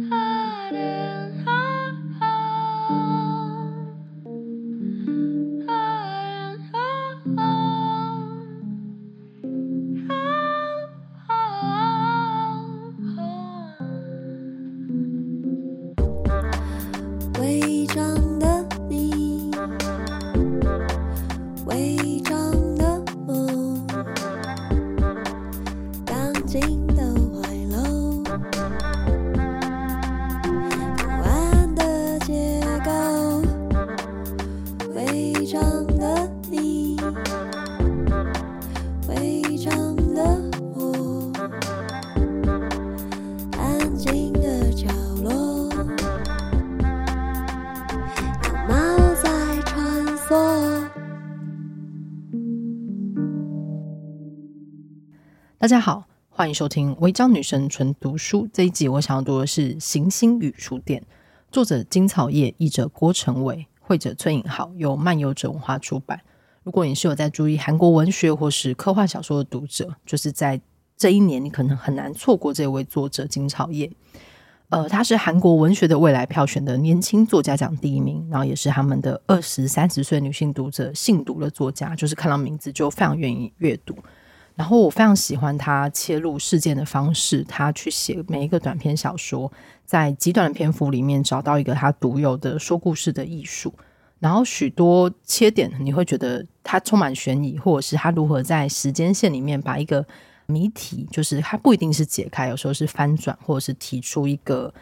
Ah. 大家好，欢迎收听《违章女神纯读书》这一集。我想要读的是《行星与书店》，作者金草叶，译者郭成伟，绘者崔颖浩，由漫游者文化出版。如果你是有在注意韩国文学或是科幻小说的读者，就是在这一年，你可能很难错过这位作者金草叶。呃，他是韩国文学的未来票选的年轻作家奖第一名，然后也是他们的二十三十岁女性读者信读的作家，就是看到名字就非常愿意阅读。然后我非常喜欢他切入事件的方式，他去写每一个短篇小说，在极短的篇幅里面找到一个他独有的说故事的艺术。然后许多切点，你会觉得他充满悬疑，或者是他如何在时间线里面把一个谜题，就是他不一定是解开，有时候是翻转，或者是提出一个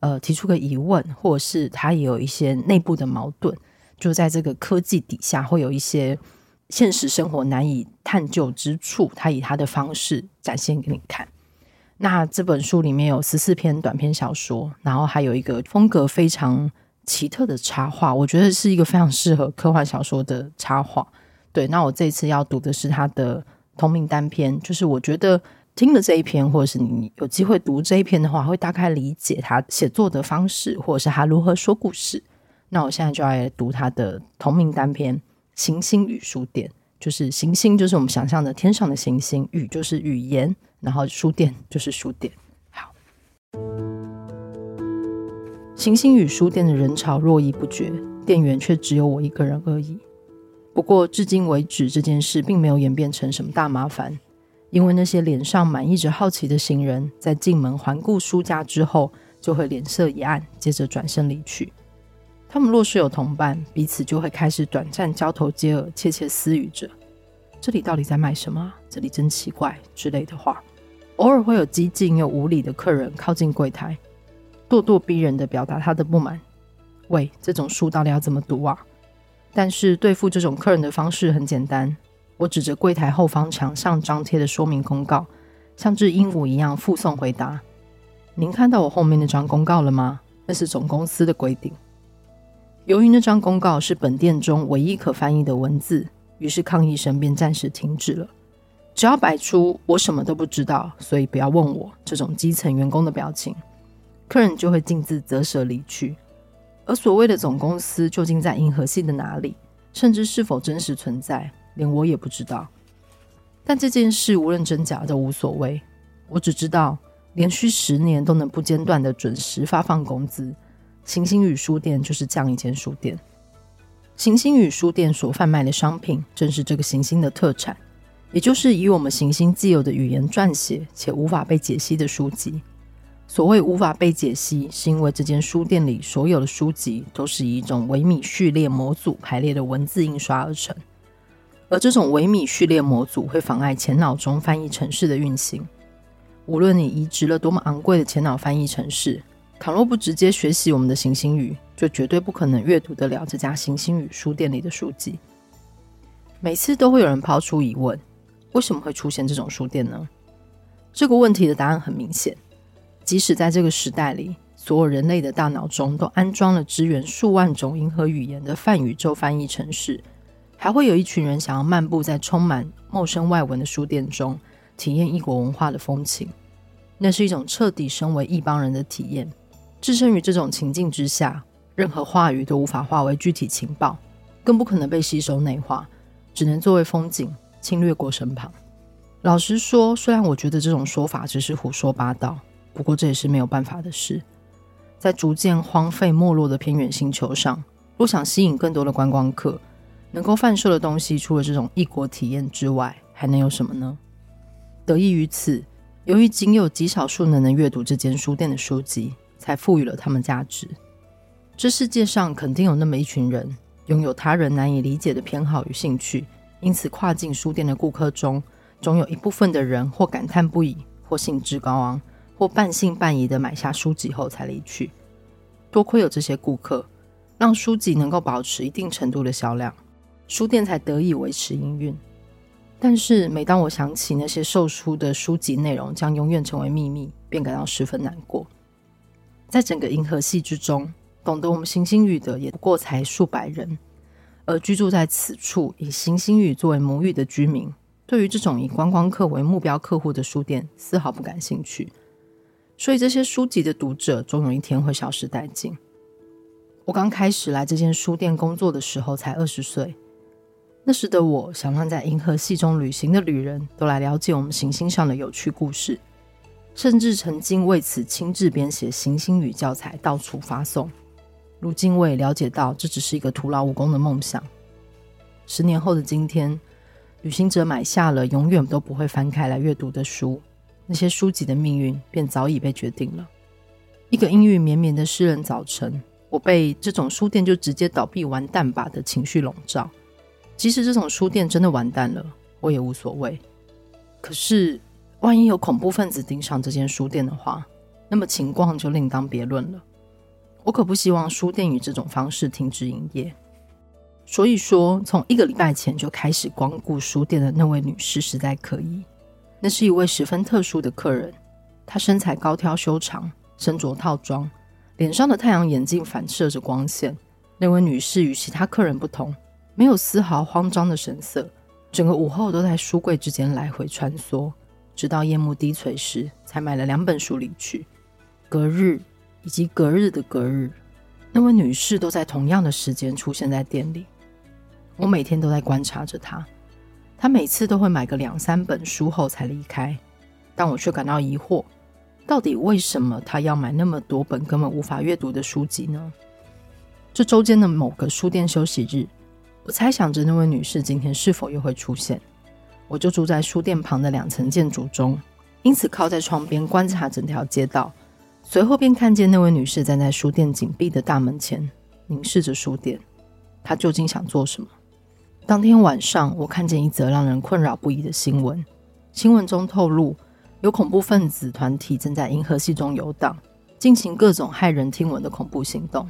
呃提出个疑问，或者是他也有一些内部的矛盾，就在这个科技底下会有一些。现实生活难以探究之处，他以他的方式展现给你看。那这本书里面有十四篇短篇小说，然后还有一个风格非常奇特的插画，我觉得是一个非常适合科幻小说的插画。对，那我这次要读的是他的同名单篇，就是我觉得听了这一篇，或者是你有机会读这一篇的话，会大概理解他写作的方式，或者是他如何说故事。那我现在就要来读他的同名单篇。行星语书店，就是行星，就是我们想象的天上的行星；语就是语言，然后书店就是书店。好，行星语书店的人潮络绎不绝，店员却只有我一个人而已。不过至今为止，这件事并没有演变成什么大麻烦，因为那些脸上满溢着好奇的行人，在进门环顾书架之后，就会脸色一暗，接着转身离去。他们若是有同伴，彼此就会开始短暂交头接耳，窃窃私语着：“这里到底在卖什么？这里真奇怪”之类的话。偶尔会有激进又无礼的客人靠近柜台，咄咄逼人地表达他的不满：“喂，这种书到底要怎么读啊？”但是对付这种客人的方式很简单，我指着柜台后方墙上张贴的说明公告，像只鹦鹉一样附送回答：“您看到我后面那张公告了吗？那是总公司的规定。”由于那张公告是本店中唯一可翻译的文字，于是抗议声便暂时停止了。只要摆出我什么都不知道，所以不要问我这种基层员工的表情，客人就会径自择舍离去。而所谓的总公司究竟在银河系的哪里，甚至是否真实存在，连我也不知道。但这件事无论真假都无所谓，我只知道连续十年都能不间断的准时发放工资。行星语书店就是这样一间书店。行星语书店所贩卖的商品，正是这个行星的特产，也就是以我们行星既有的语言撰写且无法被解析的书籍。所谓无法被解析，是因为这间书店里所有的书籍都是以一种微米序列模组排列的文字印刷而成，而这种微米序列模组会妨碍前脑中翻译程式的运行。无论你移植了多么昂贵的前脑翻译程式。倘若不直接学习我们的行星语，就绝对不可能阅读得了这家行星语书店里的书籍。每次都会有人抛出疑问：为什么会出现这种书店呢？这个问题的答案很明显，即使在这个时代里，所有人类的大脑中都安装了支援数万种银河语言的泛宇宙翻译程式，还会有一群人想要漫步在充满陌生外文的书店中，体验异国文化的风情。那是一种彻底身为异邦人的体验。置身于这种情境之下，任何话语都无法化为具体情报，更不可能被吸收内化，只能作为风景轻掠过身旁。老实说，虽然我觉得这种说法只是胡说八道，不过这也是没有办法的事。在逐渐荒废没落的偏远星球上，若想吸引更多的观光客，能够贩售的东西，除了这种异国体验之外，还能有什么呢？得益于此，由于仅有极少数人能阅读这间书店的书籍，才赋予了他们价值。这世界上肯定有那么一群人，拥有他人难以理解的偏好与兴趣，因此跨进书店的顾客中，总有一部分的人或感叹不已，或兴致高昂，或半信半疑地买下书籍后才离去。多亏有这些顾客，让书籍能够保持一定程度的销量，书店才得以维持营运。但是，每当我想起那些售出的书籍内容将永远成为秘密，便感到十分难过。在整个银河系之中，懂得我们行星语的也不过才数百人，而居住在此处以行星语作为母语的居民，对于这种以观光客为目标客户的书店丝毫不感兴趣。所以，这些书籍的读者总有一天会消失殆尽。我刚开始来这间书店工作的时候才二十岁，那时的我想让在银河系中旅行的旅人都来了解我们行星上的有趣故事，甚至曾经为此亲自编写行星语教材到处发送。如今我也了解到，这只是一个徒劳无功的梦想。十年后的今天，旅行者买下了永远都不会翻开来阅读的书，那些书籍的命运便早已被决定了。一个阴郁绵绵的诗人早晨，我被这种书店就直接倒闭完蛋吧的情绪笼罩。即使这种书店真的完蛋了，我也无所谓。可是，万一有恐怖分子盯上这间书店的话，那么情况就另当别论了。我可不希望书店以这种方式停止营业。所以说，从一个礼拜前就开始光顾书店的那位女士实在可疑。那是一位十分特殊的客人，她身材高挑修长，身着套装，脸上的太阳眼镜反射着光线。那位女士与其他客人不同，没有丝毫慌张的神色，整个午后都在书柜之间来回穿梭，直到夜幕低垂时，才买了两本书离去。隔日。以及隔日的隔日，那位女士都在同样的时间出现在店里。我每天都在观察着她，她每次都会买个两三本书后才离开，但我却感到疑惑：到底为什么她要买那么多本根本无法阅读的书籍呢？这周间的某个书店休息日，我猜想着那位女士今天是否又会出现。我就住在书店旁的两层建筑中，因此靠在窗边观察整条街道。随后便看见那位女士站在书店紧闭的大门前，凝视着书店。她究竟想做什么？当天晚上，我看见一则让人困扰不已的新闻。新闻中透露，有恐怖分子团体正在银河系中游荡，进行各种骇人听闻的恐怖行动。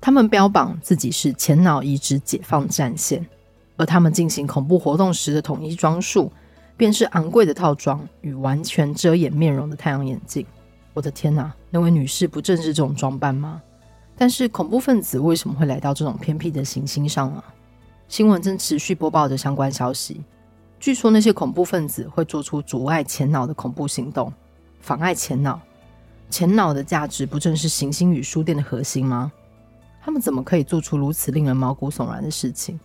他们标榜自己是前脑移植解放战线，而他们进行恐怖活动时的统一装束，便是昂贵的套装与完全遮掩面容的太阳眼镜。我的天哪，那位女士不正是这种装扮吗？但是恐怖分子为什么会来到这种偏僻的行星上啊？新闻正持续播报着相关消息。据说那些恐怖分子会做出阻碍前脑的恐怖行动，妨碍前脑。前脑的价值不正是行星与书店的核心吗？他们怎么可以做出如此令人毛骨悚然的事情？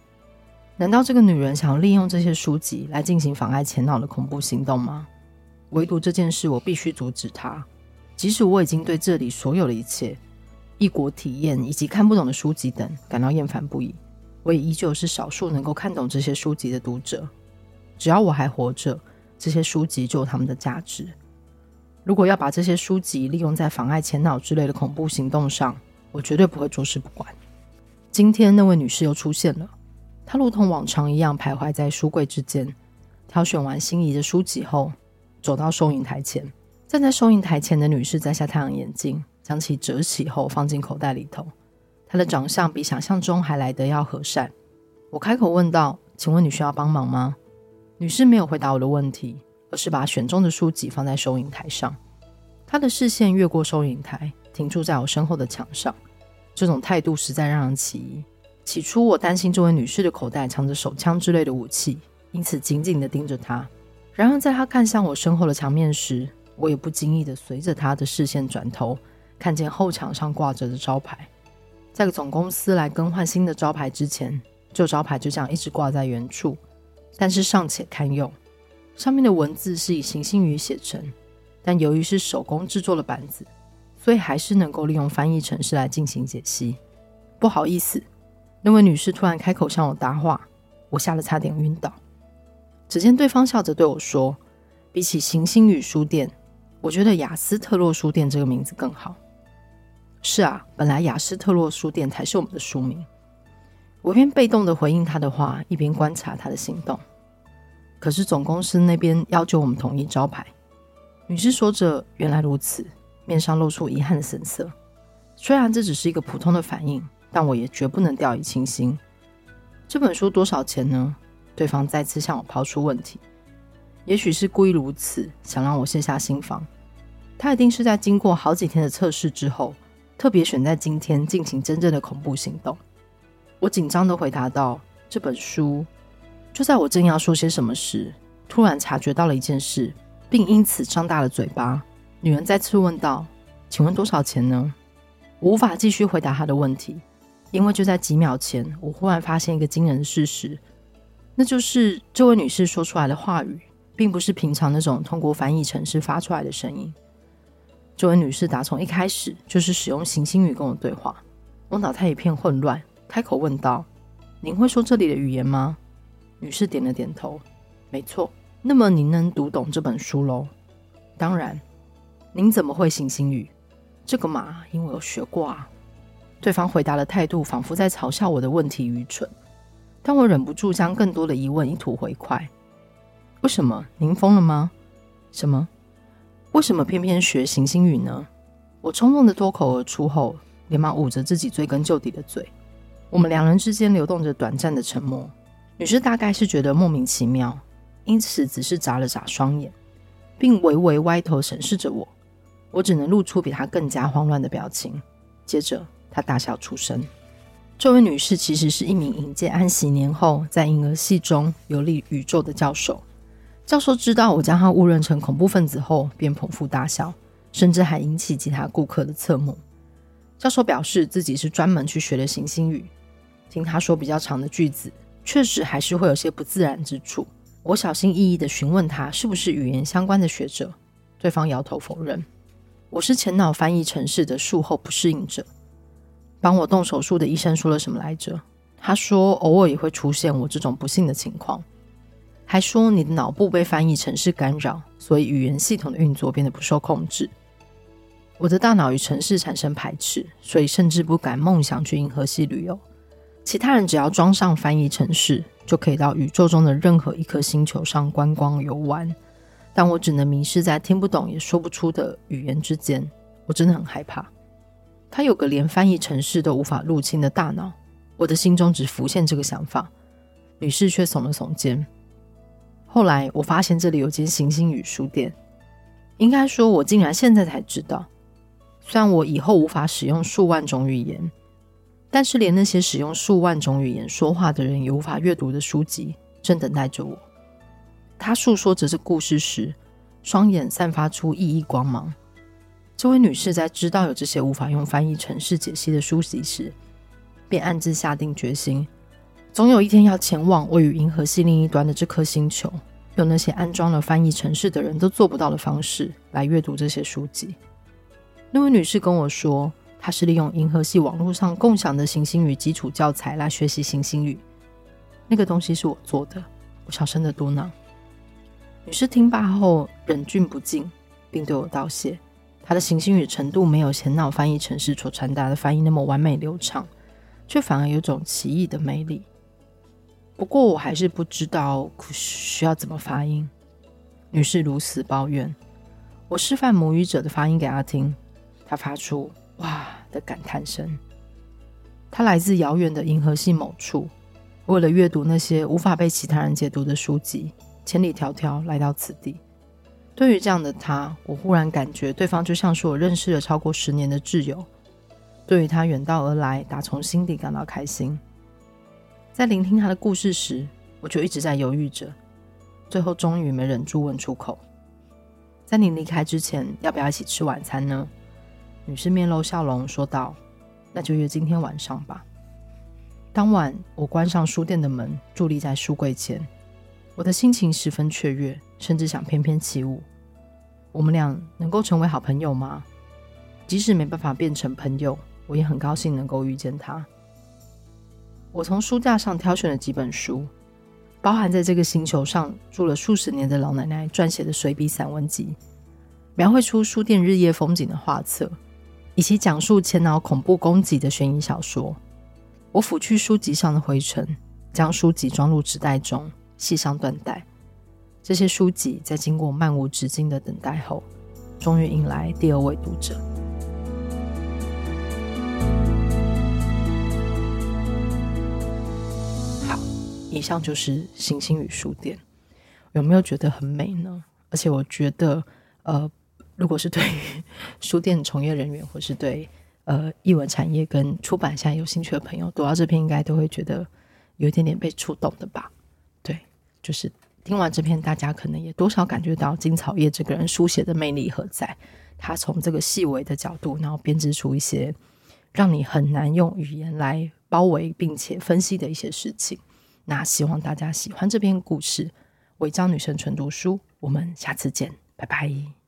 难道这个女人想要利用这些书籍来进行妨碍前脑的恐怖行动吗？唯独这件事，我必须阻止她。即使我已经对这里所有的一切、异国体验以及看不懂的书籍等感到厌烦不已，我也依旧是少数能够看懂这些书籍的读者。只要我还活着，这些书籍就有他们的价值。如果要把这些书籍利用在妨碍前脑之类的恐怖行动上，我绝对不会坐视不管。今天那位女士又出现了，他如同往常一样徘徊在书柜之间，挑选完心仪的书籍后，走到收银台前。站在收银台前的女士摘下太阳眼镜，将其折起后放进口袋里头。她的长相比想象中还来得要和善。我开口问道：“请问你需要帮忙吗？”女士没有回答我的问题，而是把选中的书籍放在收银台上。她的视线越过收银台，停驻在我身后的墙上。这种态度实在让人起疑。起初，我担心这位女士的口袋藏着手枪之类的武器，因此紧紧地盯着她。然而，在她看向我身后的墙面时，我也不经意的随着她的视线转头，看见后墙上挂着的招牌。在总公司来更换新的招牌之前，旧招牌就这样一直挂在原处，但是尚且堪用。上面的文字是以行星语写成，但由于是手工制作的板子，所以还是能够利用翻译程式来进行解析。不好意思，那位女士突然开口向我搭话，我吓得差点晕倒。只见对方笑着对我说：“比起行星与书店，我觉得雅斯特洛书店这个名字更好。”是啊，本来雅斯特洛书店才是我们的书名。我一边被动的回应他的话，一边观察他的行动。可是总公司那边要求我们统一招牌。女士说着：“原来如此。”面上露出遗憾的神色。虽然这只是一个普通的反应，但我也绝不能掉以轻心。这本书多少钱呢？对方再次向我抛出问题，也许是故意如此，想让我卸下心防。他一定是在经过好几天的测试之后，特别选在今天进行真正的恐怖行动。我紧张的回答道：“这本书……”就在我正要说些什么时，突然察觉到了一件事，并因此张大了嘴巴。女人再次问道：“请问多少钱呢？”我无法继续回答她的问题，因为就在几秒前，我忽然发现一个惊人的事实。那就是这位女士说出来的话语，并不是平常那种通过翻译程式发出来的声音。这位女士打从一开始就是使用行星语跟我对话。我脑袋一片混乱，开口问道：“您会说这里的语言吗？”女士点了点头：“没错。”那么您能读懂这本书喽？当然。您怎么会行星语？这个嘛，因为我学过啊。对方回答的态度仿佛在嘲笑我的问题愚蠢。但我忍不住将更多的疑问一吐为快。为什么？您疯了吗？什么？为什么偏偏学行星语呢？我冲动的脱口而出后，连忙捂着自己追根究底的嘴。我们两人之间流动着短暂的沉默。女士大概是觉得莫名其妙，因此只是眨了眨双眼，并微微歪头审视着我。我只能露出比她更加慌乱的表情。接着，她大笑出声。这位女士其实是一名迎接安息年后在银河系中游历宇宙的教授。教授知道我将她误认成恐怖分子后，便捧腹大笑，甚至还引起其他顾客的侧目。教授表示自己是专门去学的行星语。听他说比较长的句子，确实还是会有些不自然之处。我小心翼翼地询问他是不是语言相关的学者，对方摇头否认。我是前脑翻译城市的术后不适应者。帮我动手术的医生说了什么来着？他说偶尔也会出现我这种不幸的情况，还说你的脑部被翻译程式干扰，所以语言系统的运作变得不受控制。我的大脑与城市产生排斥，所以甚至不敢梦想去银河系旅游。其他人只要装上翻译城市，就可以到宇宙中的任何一颗星球上观光游玩，但我只能迷失在听不懂也说不出的语言之间。我真的很害怕。他有个连翻译程式都无法入侵的大脑，我的心中只浮现这个想法。女士却耸了耸肩。后来我发现这里有间行星语书店，应该说，我竟然现在才知道。虽然我以后无法使用数万种语言，但是连那些使用数万种语言说话的人也无法阅读的书籍，正等待着我。他诉说着这故事时，双眼散发出熠熠光芒。这位女士在知道有这些无法用翻译程式解析的书籍时，便暗自下定决心，总有一天要前往位于银河系另一端的这颗星球，用那些安装了翻译程式的人都做不到的方式来阅读这些书籍。那位女士跟我说，她是利用银河系网络上共享的行星语基础教材来学习行星语。那个东西是我做的，我小声的嘟囔。女士听罢后，忍俊不禁，并对我道谢。他的行星语程度没有前脑翻译程式所传达的翻译那么完美流畅，却反而有种奇异的魅力。不过我还是不知道需要怎么发音。女士如此抱怨。我示范母语者的发音给她听，她发出“哇”的感叹声。她来自遥远的银河系某处，为了阅读那些无法被其他人解读的书籍，千里迢迢来到此地。对于这样的他，我忽然感觉对方就像是我认识了超过十年的挚友。对于他远道而来，打从心底感到开心。在聆听他的故事时，我就一直在犹豫着，最后终于没忍住问出口：“在你离开之前，要不要一起吃晚餐呢？”女士面露笑容说道：“那就约今天晚上吧。”当晚，我关上书店的门，伫立在书柜前。我的心情十分雀跃，甚至想翩翩起舞。我们俩能够成为好朋友吗？即使没办法变成朋友，我也很高兴能够遇见他。我从书架上挑选了几本书，包含在这个星球上住了数十年的老奶奶撰写的随笔散文集，描绘出书店日夜风景的画册，以及讲述前脑恐怖攻击的悬疑小说。我拂去书籍上的灰尘，将书籍装入纸袋中，系上缎带。这些书籍在经过漫无止境的等待后，终于迎来第二位读者。好以上就是星星与书店，有没有觉得很美呢？而且我觉得，呃，如果是对于书店从业人员，或是对呃译文产业跟出版现在有兴趣的朋友，读到这篇应该都会觉得有一点点被触动的吧？就是听完这篇，大家可能也多少感觉到金草叶这个人书写的魅力何在？他从这个细微的角度，然后编织出一些让你很难用语言来包围并且分析的一些事情。那希望大家喜欢这篇故事，《违章女神纯读书》，我们下次见，拜拜。